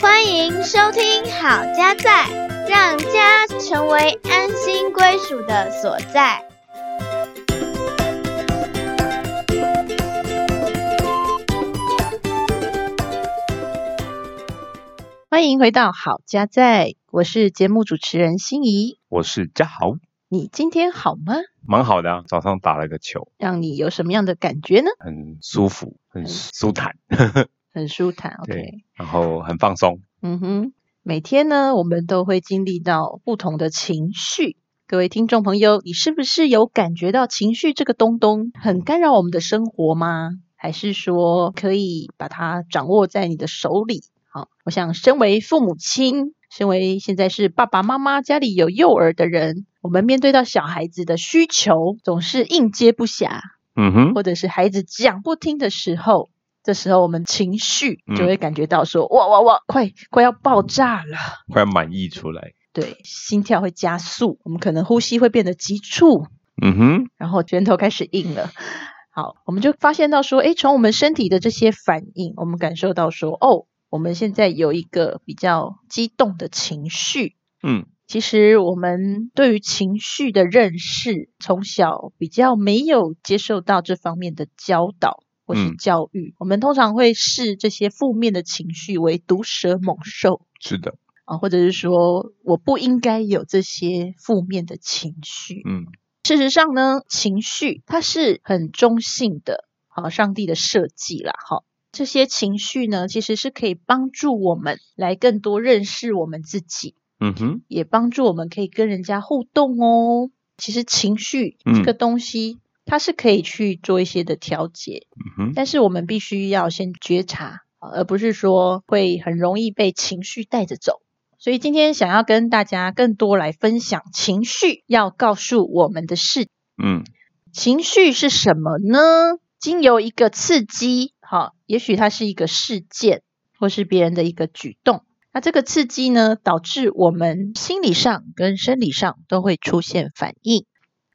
欢迎收听好家在，让家成为安心归属的所在。欢迎回到好家在，我是节目主持人心怡。我是嘉豪，你今天好吗？蛮好的啊，早上打了个球，让你有什么样的感觉呢？很舒服，很舒坦，很舒坦，OK，对，然后很放松。嗯哼，每天呢，我们都会经历到不同的情绪。各位听众朋友，你是不是有感觉到情绪这个东东很干扰我们的生活吗？还是说可以把它掌握在你的手里？好，我想身为父母亲，身为现在是爸爸妈妈家里有幼儿的人，我们面对到小孩子的需求，总是应接不暇，嗯哼，或者是孩子讲不听的时候，这时候我们情绪就会感觉到说，哇哇哇，快快要爆炸了，快要满溢出来。对，心跳会加速，我们可能呼吸会变得急促，嗯哼，然后拳头开始硬了。好，我们就发现到说，诶，从我们身体的这些反应，我们感受到说，哦，我们现在有一个比较激动的情绪。嗯，其实我们对于情绪的认识，从小比较没有接受到这方面的教导或是嗯教育，我们通常会视这些负面的情绪为毒蛇猛兽。是的，啊，或者是说我不应该有这些负面的情绪。嗯事实上呢，情绪它是很中性的，好，上帝的设计啦，哈。这些情绪呢，其实是可以帮助我们来更多认识我们自己，嗯哼，也帮助我们可以跟人家互动哦。其实情绪这个东西，它是可以去做一些的调节，嗯哼，但是我们必须要先觉察，呃而不是说会很容易被情绪带着走。所以今天想要跟大家更多来分享情绪要告诉我们的事。嗯情绪是什么呢？经由一个刺激，好，也许它是一个事件，或是别人的一个举动。那这个刺激呢，导致我们心理上跟生理上都会出现反应。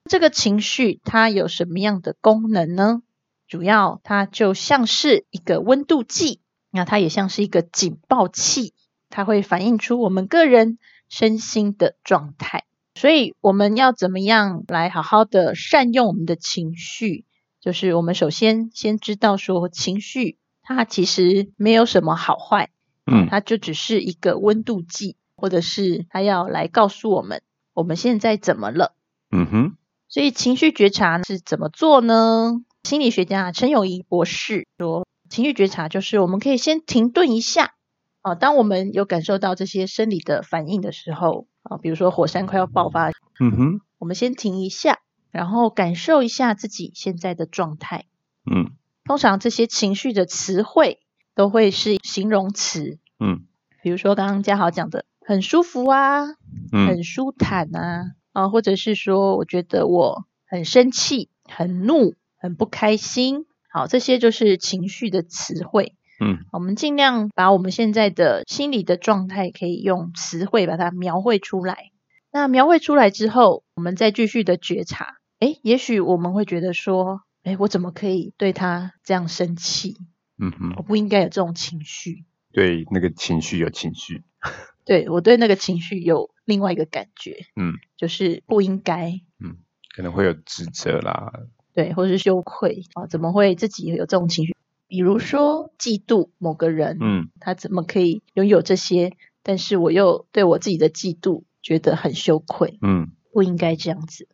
这个情绪它有什么样的功能呢？主要它就像是一个温度计，那它也像是一个警报器，它会反映出我们个人身心的状态。所以我们要怎么样来好好的善用我们的情绪？就是我们首先先知道说，情绪它其实没有什么好坏，嗯它就只是一个温度计，或者是它要来告诉我们我们现在怎么了。嗯哼，所以情绪觉察是怎么做呢？心理学家陈友谊博士说，情绪觉察就是我们可以先停顿一下啊，当我们有感受到这些生理的反应的时候啊，比如说火山快要爆发，嗯哼，我们先停一下，然后感受一下自己现在的状态。嗯通常这些情绪的词汇都会是形容词，嗯比如说刚刚嘉豪讲的很舒服啊，嗯很舒坦啊，啊，或者是说我觉得我很生气、很怒、很不开心，好，这些就是情绪的词汇。嗯我们尽量把我们现在的心理的状态，可以用词汇把它描绘出来。那描绘出来之后，我们再继续的觉察。诶，也许我们会觉得说，诶，我怎么可以对他这样生气？嗯哼，我不应该有这种情绪。对，那个情绪有情绪。对我对那个情绪有另外一个感觉，嗯，就是不应该，嗯可能会有指责啦。对，或是羞愧啊，怎么会自己有这种情绪？比如说嫉妒某个人，嗯他怎么可以拥有这些，但是我又对我自己的嫉妒觉得很羞愧，嗯不应该这样子。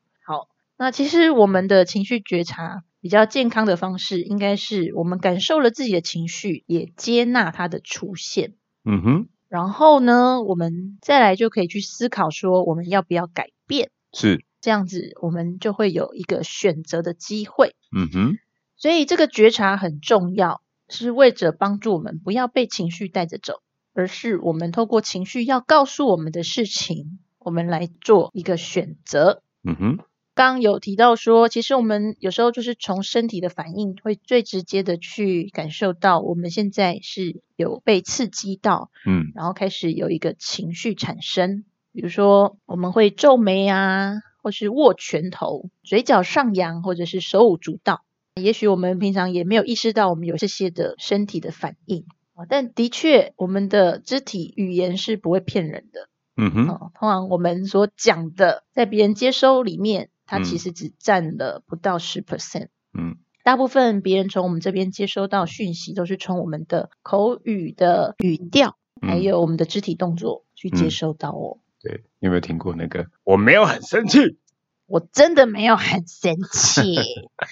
好，那其实我们的情绪觉察比较健康的方式，应该是我们感受了自己的情绪，也接纳它的出现。嗯哼，然后呢，我们再来就可以去思考说，我们要不要改变？是。这样子，我们就会有一个选择的机会。嗯哼，所以这个觉察很重要，是为着帮助我们不要被情绪带着走，而是我们透过情绪要告诉我们的事情，我们来做一个选择。嗯哼，刚刚有提到说，其实我们有时候就是从身体的反应，会最直接的去感受到我们现在是有被刺激到，嗯然后开始有一个情绪产生。比如说，我们会皱眉啊，或是握拳头，嘴角上扬，或者是手舞足蹈。也许我们平常也没有意识到我们有这些的身体的反应啊，但的确我们的肢体语言是不会骗人的。嗯哼，哦，通常我们所讲的，在别人接收里面，它其嗯实只占了不到十 percent。嗯大部分别人从我们这边接收到讯息，都是从我们的口语的语调，还嗯有我们的肢体动作去接嗯收到哦。对，你有没有听过那个？我没有很生气，我真的没有很生气，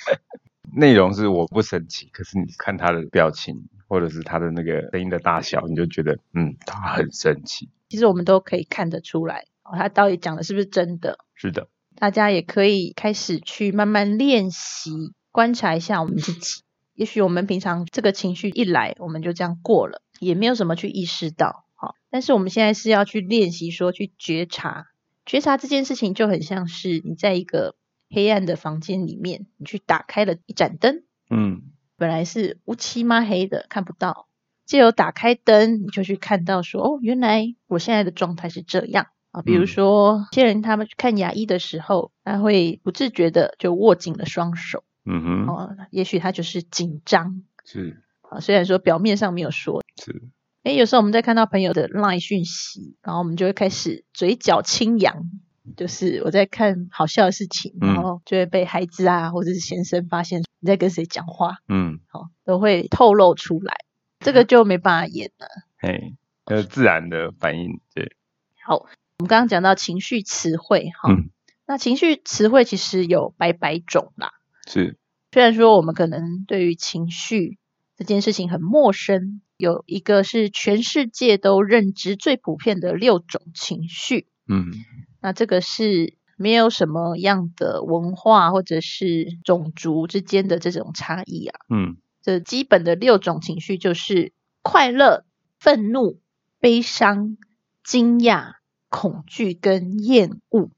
内容是我不生气，可是你看他的表情或者是他的那个声音的大小，你就觉得嗯，他很生气。其实我们都可以看得出来，哦，他到底讲的是不是真的。是的，大家也可以开始去慢慢练习，观察一下我们自己。也许我们平常这个情绪一来，我们就这样过了，也没有什么去意识到。好，但是我们现在是要去练习说去觉察，觉察这件事情就很像是你在一个黑暗的房间里面，你去打开了一盏灯，嗯本来是乌漆嘛黑的，看不到。借由打开灯，你就去看到说，哦，原来我现在的状态是这样啊。比如嗯说，有些人他们去看牙医的时候，他会不自觉的就握紧了双手，嗯哼，哦，也许他就是紧张是啊。虽然说表面上没有说，是，诶，有时候我们在看到朋友的 LINE 讯息，然后我们就会开始嘴角轻扬，就是我在看好笑的事情，嗯然后就会被孩子啊或者是先生发现你在跟谁讲话。嗯，哦，都会透露出来，这个就没办法演了。嘿，呃，自然的反应，对，好，我们刚刚讲到情绪词汇，哈、嗯。那情绪词汇其实有百百种啦。是，虽然说我们可能对于情绪这件事情很陌生，有一个是全世界都认知最普遍的六种情绪，嗯。那这个是没有什么样的文化或者是种族之间的这种差异啊。嗯。这基本的六种情绪就是快乐、愤怒、悲伤、惊讶、恐惧跟厌恶。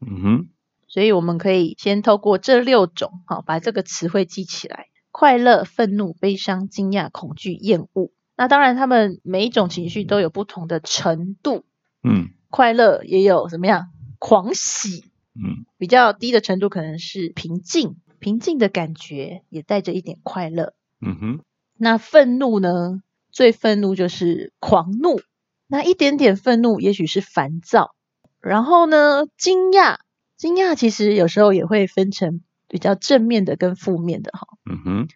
嗯哼，所以我们可以先透过这六种，好把这个词汇记起来：快乐、愤怒、悲伤、惊讶、恐惧、厌恶。那当然，他们每一种情绪都有不同的程度。嗯快乐也有怎么样狂喜，嗯比较低的程度可能是平静，平静的感觉也带着一点快乐。嗯哼，那愤怒呢？最愤怒就是狂怒，那一点点愤怒也许是烦躁。然后呢，惊讶，惊讶其实有时候也会分成比较正面的跟负面的哈。嗯哼，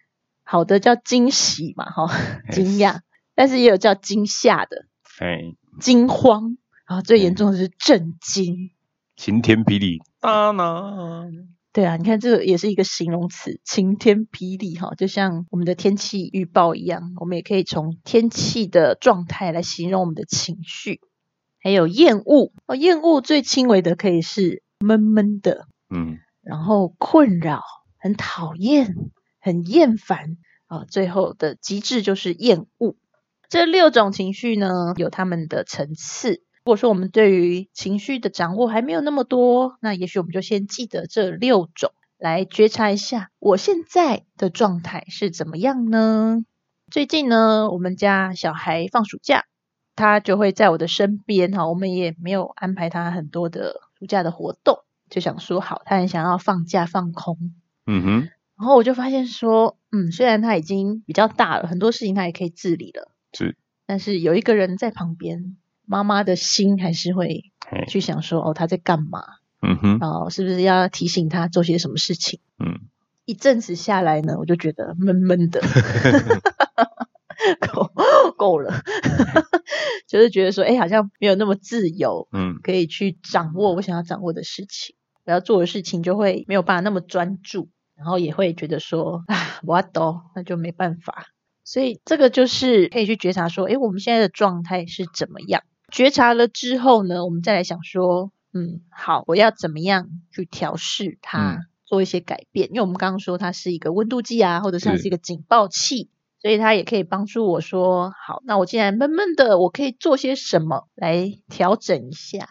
好的叫惊喜嘛哈，惊讶，但是也有叫惊吓的，嘿，惊慌，然后最严重的是震惊。晴天霹雳，当当，对啊，你看这个也是一个形容词，晴天霹雳哈，就像我们的天气预报一样，我们也可以从天气的状态来形容我们的情绪。还有厌恶哦，厌恶最轻微的可以是闷闷的，嗯然后困扰、很讨厌、很厌烦啊，最后的极致就是厌恶。这六种情绪呢，有它们的层次。如果说我们对于情绪的掌握还没有那么多，那也许我们就先记得这六种，来觉察一下我现在的状态是怎么样呢？最近呢，我们家小孩放暑假，他就会在我的身边哈，我们也没有安排他很多的暑假的活动，就想说好，他很想要放假放空。嗯哼，然后我就发现说，嗯，虽然他已经比较大了，很多事情他也可以自理了，是，但是有一个人在旁边，妈妈的心还是会，去想说，哦，他在干嘛？嗯哼，然后，是不是要提醒他做些什么事情？嗯，一阵子下来呢，我就觉得闷闷的，够够了，就是觉得说，哎，好像没有那么自由，嗯可以去掌握我想要掌握的事情，我要做的事情就会没有办法那么专注，然后也会觉得说，啊，我要抖，那就没办法。所以这个就是可以去觉察说，哎，我们现在的状态是怎么样？觉察了之后呢，我们再来想说，嗯，好，我要怎么样去调试它，嗯做一些改变？因为我们刚刚说它是一个温度计啊，或者是它是是一个警报器，所以它也可以帮助我说，好，那我既然闷闷的，我可以做些什么来调整一下，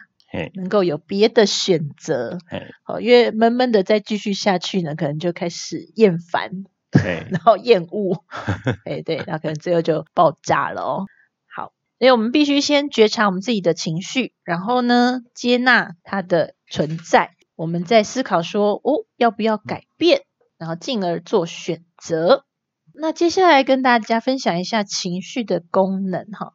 能够有别的选择。好，因为闷闷的再继续下去呢，可能就开始厌烦，对，然后厌恶，哎，对，那可能最后就爆炸了哦。好，所以我们必须先觉察我们自己的情绪，然后呢，接纳它的存在，我们再思考说，哦，要不要改变，然后进而做选择。那接下来跟大家分享一下情绪的功能哈，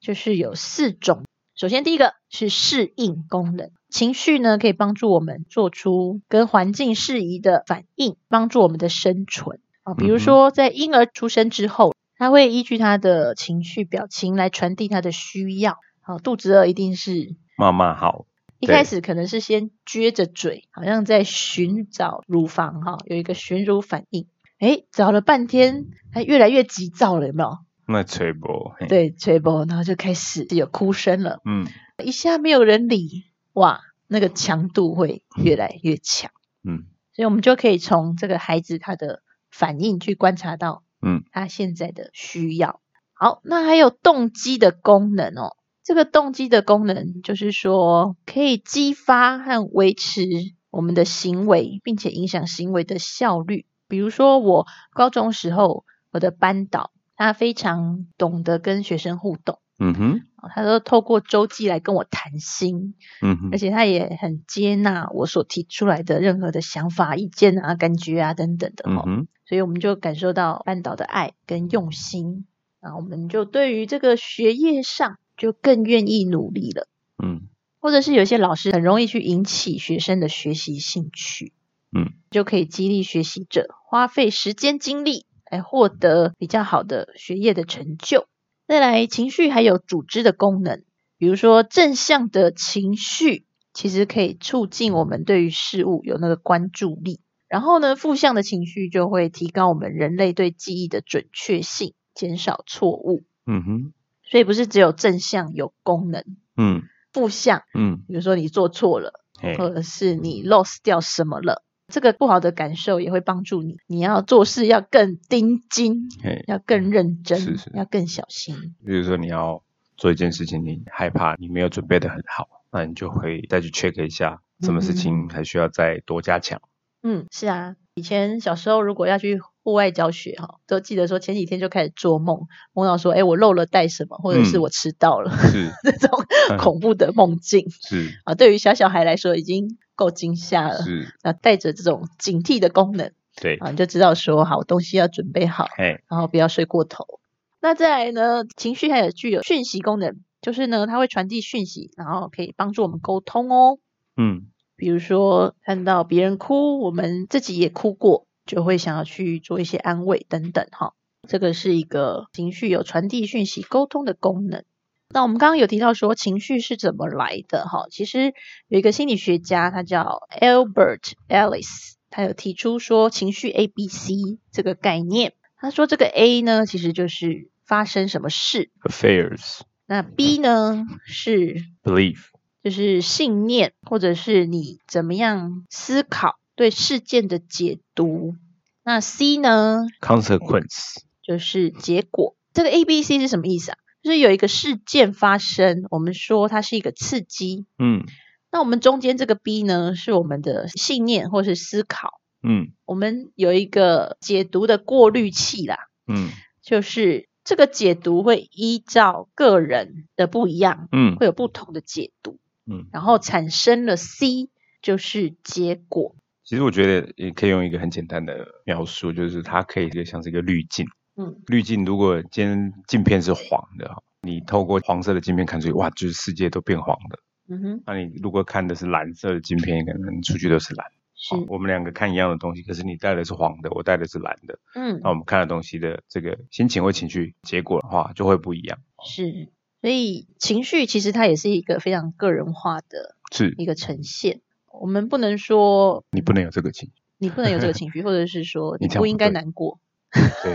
就是有四种。首先第一个是适应功能，情绪呢可以帮助我们做出跟环境适宜的反应，帮助我们的生存啊。比如说在婴儿出生之后，他会依据他的情绪表情来传递他的需要。好，肚子饿一定是妈妈好。一开始可能是先撅着嘴，好像在寻找乳房哈，有一个寻乳反应。哎，找了半天，还越来越急躁了，有没有？那吹波，对，吹波，然后就开始有哭声了。嗯，一下没有人理，哇，那个强度会越来越强。嗯，所以我们就可以从这个孩子他的反应去观察到，嗯，他现在的需要。好，那还有动机的功能哦。这个动机的功能就是说，可以激发和维持我们的行为，并且影响行为的效率。比如说，我高中时候，我的班导他非常懂得跟学生互动，嗯哼，他都透过周记来跟我谈心，嗯哼，而且他也很接纳我所提出来的任何的想法、意见啊、感觉啊等等的嗯，所以我们就感受到半岛的爱跟用心，啊，我们就对于这个学业上就更愿意努力了，嗯，或者是有些老师很容易去引起学生的学习兴趣。嗯，就可以激励学习者花费时间精力来获得比较好的学业的成就。再来，情绪还有组织的功能，比如说正向的情绪，其实可以促进我们对于事物有那个关注力。然后呢，负向的情绪就会提高我们人类对记忆的准确性，减少错误。嗯哼，所以不是只有正向有功能，嗯负向，嗯，比如说你做错了，或者是你 lost 掉什么了。这个不好的感受也会帮助你，你要做事要更盯紧，要更认真，是是。要更小心。比如说你要做一件事情，你害怕你没有准备的很好，那你就会再去 check 一下，什么事情还需要再多加强。嗯，是啊，以前小时候如果要去户外教学哈，都记得说前几天就开始做梦，梦到说，哎，我漏了带什么，或者是嗯。我迟到了，是。这种恐怖的梦境。是。啊，对于小小孩来说已经够惊吓了。是，那带着这种警惕的功能对，啊，你就知道说，好东西要准备好，嘿，然后不要睡过头。那再来呢，情绪还有具有讯息功能，就是呢，它会传递讯息，然后可以帮助我们沟通哦。嗯比如说看到别人哭，我们自己也哭过，就会想要去做一些安慰等等哈。这个是一个情绪有传递讯息、沟通的功能。那我们刚刚有提到说情绪是怎么来的哈，其实有一个心理学家，他叫 Albert Ellis，他有提出说情绪 A B C 这个概念。他说这个 A 呢，其实就是发生什么事，，affairs 那 B 呢是 belief 就是信念，或者是你怎么样思考对事件的解读。那 C 呢，consequence 就是结果。这个 A、B、C 是什么意思啊？就是有一个事件发生，我们说它是一个刺激。嗯那我们中间这个 B 呢，是我们的信念或是思考。嗯我们有一个解读的过滤器啦，嗯就是这个解读会依照个人的不一样，嗯会有不同的解读。嗯，然后产生了 C，就是结果。其实我觉得也可以用一个很简单的描述，就是它可以就像是一个滤镜。嗯，滤镜如果今天镜片是黄的，你透过黄色的镜片看出去，哇，就是世界都变黄的。嗯哼，那你如果看的是蓝色的镜片，可能出去都是蓝。是，哦我们两个看一样的东西，可是你带的是黄的，我带的是蓝的，嗯那，我们看的东西的这个心情或情绪结果的话，就会不一样。是。所以情绪其实它也是一个非常个人化的是一个呈现。我们不能说你不能有这个情绪，你不能有这个情绪，或者是说你不应该难过，对，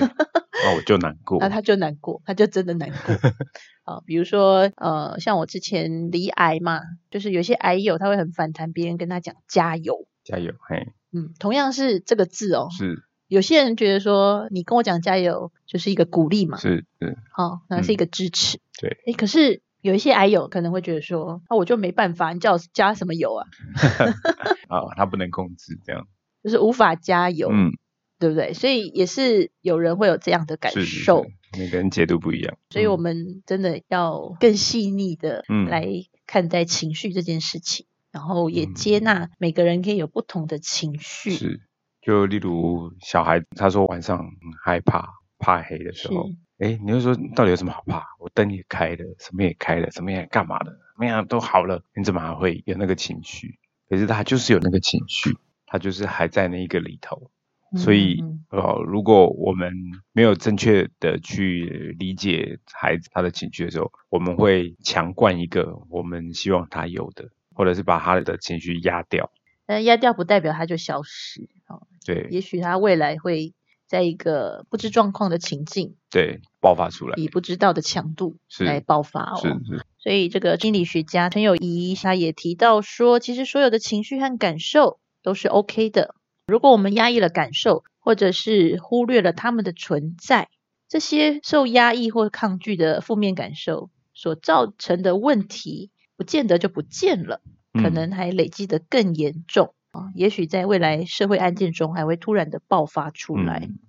就难过那。他就难过，他就真的难过。啊，比如说呃，像我之前离癌嘛，就是有些癌友他会很反弹别人跟他讲加油。加油，嘿，嗯，同样是这个字哦，是有些人觉得说你跟我讲加油就是一个鼓励嘛，是是，好、那是一个支持。嗯对，诶，可是有一些癌友可能会觉得说，那、我就没办法，你叫我加什么油啊？啊，他不能控制这样。就是无法加油，嗯，对不对？所以也是有人会有这样的感受，是每个人解读不一样。所以我嗯们真的要更细腻的嗯来看待情绪这件事情，然后也嗯接纳每个人可以有不同的情绪。是就例如小孩他说晚上害怕怕黑的时候是，哎，你就说到底有什么好怕？我灯也开了，什么也开了，什么也干嘛的，怎么样都好了，你怎么还会有那个情绪？可是他就是有那个情绪，他就是还在那一个里头。所以嗯，呃，如果我们没有正确的去理解孩子他的情绪的时候，我们会强灌一个我们希望他有的，或者是把他的情绪压掉。但压掉不代表他就消失哦，对也许他未来会在一个不知状况的情境，对，爆发出来。以不知道的强度来爆发哦。是是，所以这个心理学家陈友谊他也提到说，其实所有的情绪和感受都是 OK 的。如果我们压抑了感受，或者是忽略了他们的存在，这些受压抑或抗拒的负面感受所造成的问题，不见得就不见了，可嗯能还累积得更严重啊。也许在未来社会案件中，还会突然的爆发出来。嗯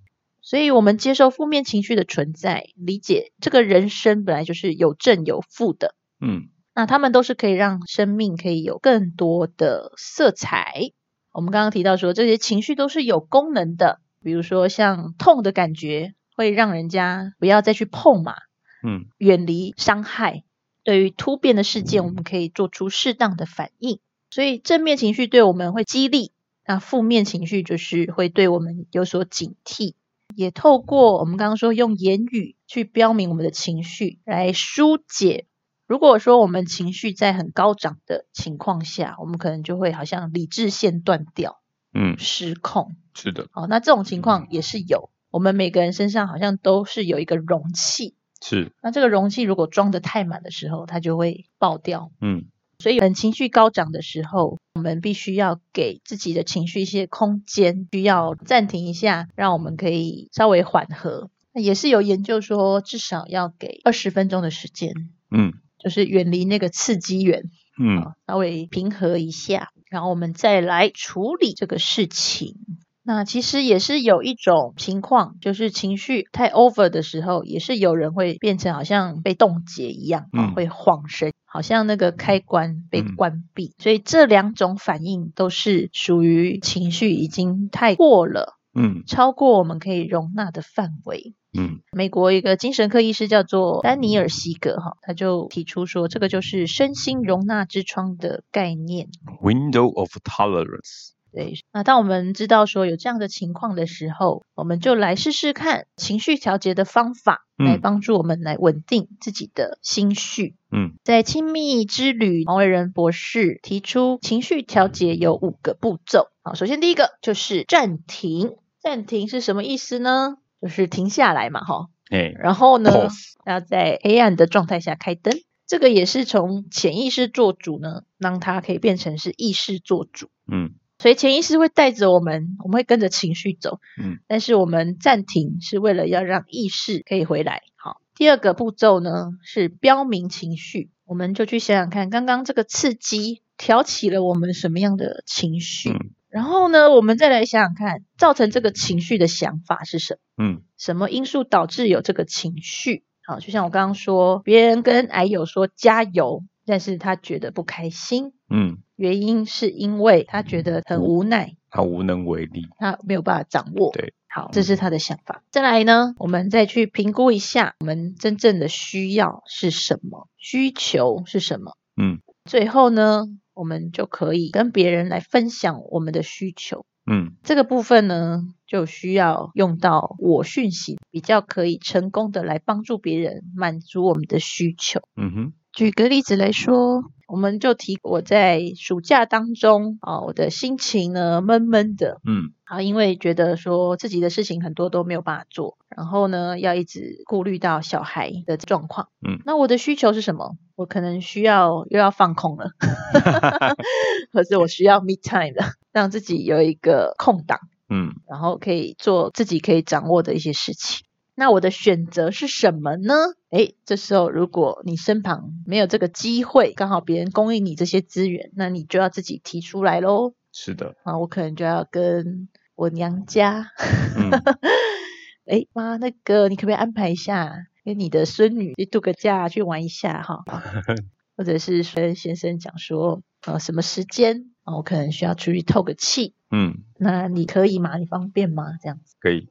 所以，我们接受负面情绪的存在，理解这个人生本来就是有正有负的。嗯那他们都是可以让生命可以有更多的色彩。我们刚刚提到说，这些情绪都是有功能的，比如说像痛的感觉，会让人家不要再去碰嘛，嗯远离伤害。对于突变的事件，我们可以做出适当的反应。所以正面情绪对我们会激励，那负面情绪就是会对我们有所警惕。也透过我们刚刚说用言语去标明我们的情绪，来疏解如果说我们情绪在很高涨的情况下，我们可能就会好像理智线断掉、嗯，失控。是的，好，那这种情况也是有，我们每个人身上好像都是有一个容器。是，那这个容器如果装的太满的时候，它就会爆掉。嗯所以，很情绪高涨的时候，我们必须要给自己的情绪一些空间，需要暂停一下，让我们可以稍微缓和。那也是有研究说，至少要给二十分钟的时间，嗯就是远离那个刺激源，嗯啊，稍微平和一下，然后我们再来处理这个事情。那其实也是有一种情况，就是情绪太 over 的时候，也是有人会变成好像被冻结一样，啊，嗯会晃神，好像那个开关被嗯关闭。所以这两种反应都是属于情绪已经太过了，嗯超过我们可以容纳的范围。嗯美国一个精神科医师叫做丹尼尔·西格哈，他就提出说，这个就是身心容纳之窗的概念。，window of tolerance，对，那当我们知道说有这样的情况的时候，我们就来试试看情绪调节的方法，嗯来帮助我们来稳定自己的心绪。嗯在亲密之旅，王伟仁博士提出情绪调节有五个步骤。好，首先第一个就是暂停。暂停是什么意思呢？就是停下来嘛，哈。哎然后呢要在黑暗的状态下开灯。这个也是从潜意识做主呢，让它可以变成是意识做主。嗯所以潜意识会带着我们，我们会跟着情绪走，嗯但是我们暂停是为了要让意识可以回来。好，第二个步骤呢是标明情绪，我们就去想想看，刚刚这个刺激挑起了我们什么样的情绪，嗯然后呢，我们再来想想看，造成这个情绪的想法是什么。嗯什么因素导致有这个情绪？好，就像我刚刚说，别人跟癌友说加油，但是他觉得不开心，嗯，原因是因为他觉得很无奈，他无能为力，他没有办法掌握。对，好，这是他的想法。再来呢，我们再去评估一下我们真正的需要是什么，需求是什么。嗯最后呢，我们就可以跟别人来分享我们的需求。嗯这个部分呢，就需要用到我讯息，比较可以成功的来帮助别人满足我们的需求。嗯哼，举个例子来说，我们就提我在暑假当中啊，我的心情呢闷闷的嗯啊，因为觉得说自己的事情很多都没有办法做，然后呢要一直顾虑到小孩的状况。嗯，那我的需求是什么？我可能需要又要放空了 可是我需要 me time 了，让自己有一个空档。嗯然后可以做自己可以掌握的一些事情。那我的选择是什么呢？诶，这时候如果你身旁没有这个机会，刚好别人供应你这些资源，那你就要自己提出来喽。是的，啊，我可能就要跟我娘家，嗯 诶，妈，那个你可不可以安排一下，跟你的孙女去度个假，去玩一下哈？或者是跟先生讲说，呃，什么时间啊，我可能需要出去透个气。嗯，那你可以吗？你方便吗？这样子。可以。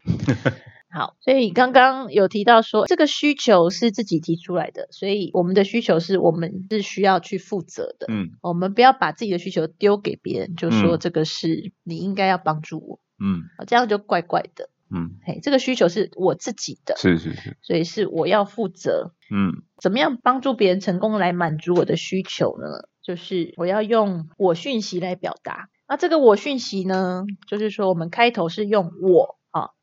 好，所以刚刚有提到说，这个需求是自己提出来的，所以我们的需求是我们是需要去负责的。嗯我们不要把自己的需求丢给别人，就说嗯这个是你应该要帮助我，嗯这样就怪怪的。嗯，嘿，这个需求是我自己的，是是是。所以是我要负责。嗯怎么样帮助别人成功来满足我的需求呢？就是我要用我讯息来表达。那这个我讯息呢，就是说我们开头是用我啊，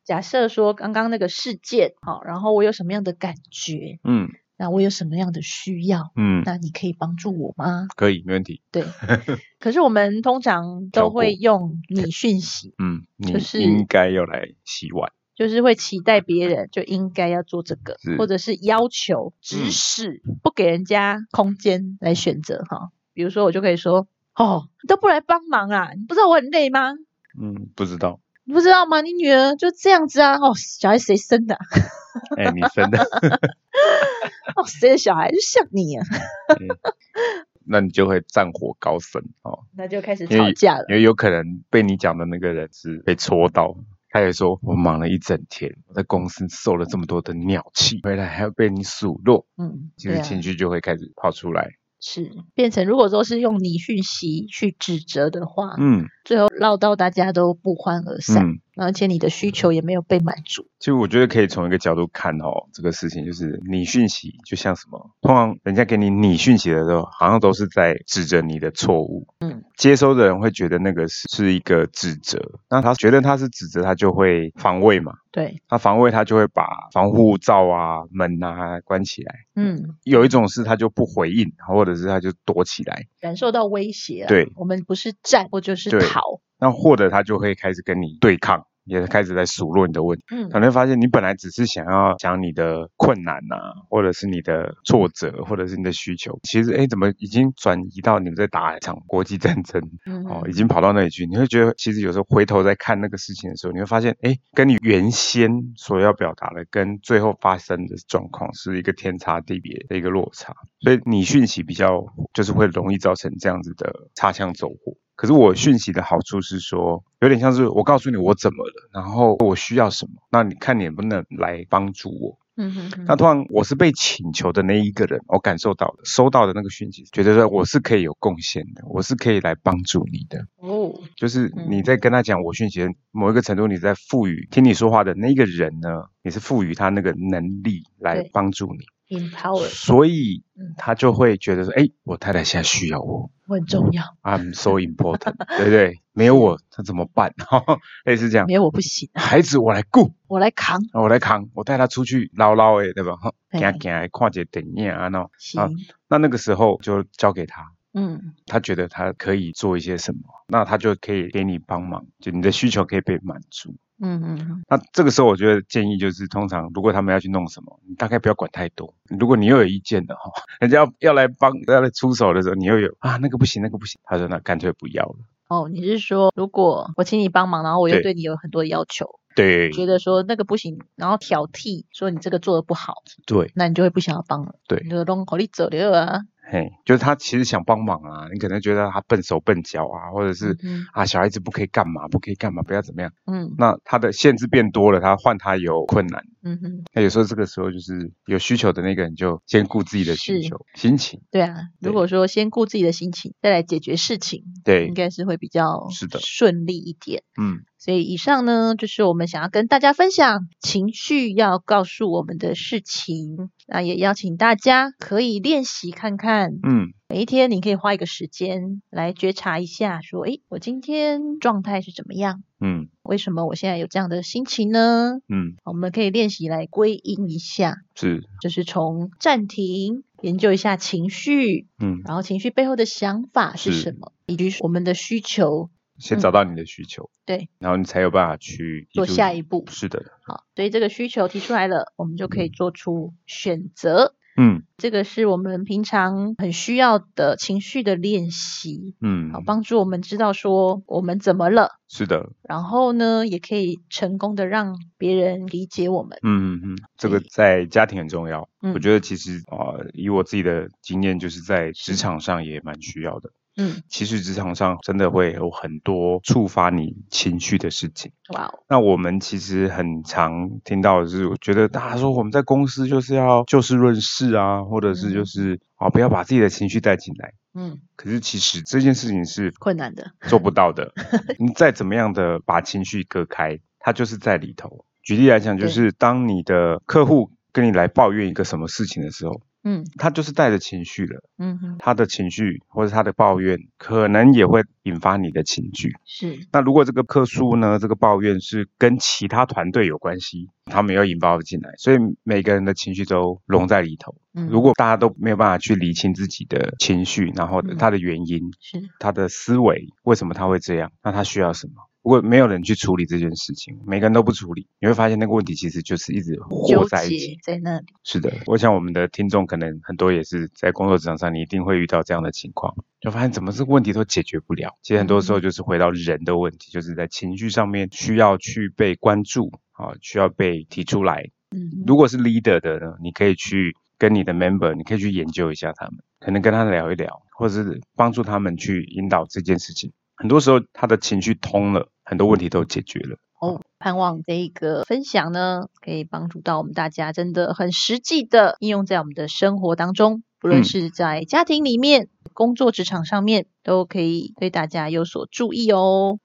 假设说刚刚那个事件好，然后我有什么样的感觉，嗯那我有什么样的需要，嗯，那你可以帮助我吗？可以，没问题。对。可是我们通常都会用你讯息，嗯，你就是应该要来洗碗。就是会期待别人就应该要做这个，或者是要求、指嗯使，不给人家空间来选择哈。比如说，我就可以说：“哦，你都不来帮忙啊，你不知道我很累吗？嗯，不知道。你不知道吗？你女儿就这样子啊！哦，小孩谁生的啊、哎，你生的，哦，谁的小孩就像你啊？那你就会战火高升哦，那就开始吵架了。因为有可能被你讲的那个人是被戳到。他也说：“我忙了一整天，我在公司受了这么多的鸟气，回来还要被你数落，嗯，其实情绪就会开始跑出来。是变成如果说是用你讯息去指责的话，嗯最后闹到大家都不欢而散，嗯，而且你的需求也没有被满足。其实我觉得可以从一个角度看哦，这个事情就是你讯息就像什么，通常人家给你你讯息的时候，好像都是在指着你的错误。嗯，接收的人会觉得那个是是一个指责，那他觉得他是指责，他就会防卫嘛。对，他防卫，他就会把防护罩啊、门啊关起来。嗯，有一种是他就不回应，或者是他就躲起来。感受到威胁啊。对我们不是战，或就是对逃。那或者他就会开始跟你对抗，也开始在数落你的问题。嗯可能会发现你本来只是想要讲你的困难呐、或者是你的挫折，或者是你的需求，其实哎，怎么已经转移到你们在打一场国际战争？嗯哦，已经跑到那里去，你会觉得其实有时候回头再看那个事情的时候，你会发现，哎，跟你原先所要表达的，跟最后发生的状况是一个天差地别的一个落差，所以你讯息比较就是会容易造成这样子的擦枪走火。可是我讯息的好处是说，有点像是我告诉你我怎么了，然后我需要什么，那你看你能不能来帮助我。嗯哼哼。那通常我是被请求的那一个人，我感受到的、收到的那个讯息，觉得说我是可以有贡献的，我是可以来帮助你的。哦，就是嗯你在跟他讲我讯息的某一个程度，你在赋予听你说话的那个人呢，你是赋予他那个能力来帮助你，empower。所以嗯他就会觉得说，哎，我太太现在需要我我很重要，，I'm so important，对不对？没有我他怎么办？类似这样没，有我不行，孩子我来顾，我来扛。我来扛，我带他出去捞捞诶，对吧？行行来看一个电影啊，那行，那那个时候就交给他，嗯，他觉得他可以做一些什么，那他就可以给你帮忙，就你的需求可以被满足。嗯嗯嗯，那这个时候，我觉得建议就是，通常如果他们要去弄什么，你大概不要管太多。如果你又有意见的哈，人家要要来帮要来出手的时候，你又有啊那个不行那个不行，他说那干脆不要了。哦，你是说如果我请你帮忙，然后我又对对你有很多要求，对觉得说那个不行，然后挑剔说你这个做的不好，对那你就会不想要帮了。对你就弄好你走了啊。嘿，就是他其实想帮忙啊，你可能觉得他笨手笨脚啊，或者是、嗯啊小孩子不可以干嘛不可以干嘛，不要怎么样。嗯那他的限制变多了，他换他有困难。嗯哼，那有时候这个时候就是有需求的那个人就先顾自己的需求、心情。对啊。如果说先顾自己的心情，再来解决事情，对应，该是会比较是的顺利一点。嗯，所以以上呢，就是我们想要跟大家分享情绪要告诉我们的事情。那也邀请大家可以练习看看，嗯，每一天你可以花一个时间来觉察一下，说，诶，我今天状态是怎么样？嗯，为什么我现在有这样的心情呢？嗯，我们可以练习来归因一下，是，就是从暂停研究一下情绪，嗯，然后情绪背后的想法是是。什么，以及我们的需求，先找到你的需求，对，然后你才有办法去做下一步。是的，好，所以这个需求提出来了，我们就可以做出选择。嗯这个是我们平常很需要的情绪的练习，嗯好，，帮助我们知道说我们怎么了，是的，然后呢，也可以成功的让别人理解我们。嗯嗯嗯，这个在家庭很重要。嗯我觉得其实啊、呃以我自己的经验，就是在职场上也蛮需要的。嗯，其实职场上真的会有很多触发你情绪的事情。哇哦，那我们其实很常听到的是，我觉得大家说我们在公司就是要就事论事啊，或者是就是啊、不要把自己的情绪带进来。嗯，可是其实这件事情是困难的，做不到的。你再怎么样的把情绪隔开，它就是在里头。举例来讲，就是当你的客户跟你来抱怨一个什么事情的时候，嗯他就是带着情绪了。嗯哼，他的情绪或者他的抱怨，可能也会引发你的情绪。是，那如果这个客诉呢，这个抱怨是跟其他团队有关系，他们要引爆进来，所以每个人的情绪都融在里头。嗯，如果大家都没有办法去理清自己的情绪，然后嗯他的原因、是，他的思维，为什么他会这样，那他需要什么？如果没有人去处理这件事情，每个人都不处理，你会发现那个问题其实就是一直活在一起。在那里，是的，我想我们的听众可能很多也是在工作职场上，你一定会遇到这样的情况，就发现怎么这个问题都解决不了。其实很多时候就是回到人的问题，就是在情绪上面需要去被关注，啊，需要被提出来。嗯，如果是 leader 的呢，你可以去跟你的 member，你可以去研究一下他们，可能跟他聊一聊，或者是帮助他们去引导这件事情。很多时候他的情绪通了，很多问题都解决了。哦，盼望这一个分享呢，可以帮助到我们大家，真的很实际的应用在我们的生活当中，不论嗯是在家庭里面、工作职场上面，都可以对大家有所注意哦。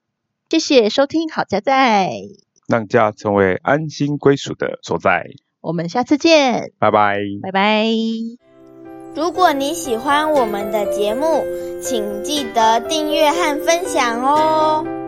谢谢收听，好家在，让家成为安心归属的所在。我们下次见，拜拜。拜拜。如果你喜欢我们的节目，请记得订阅和分享哦。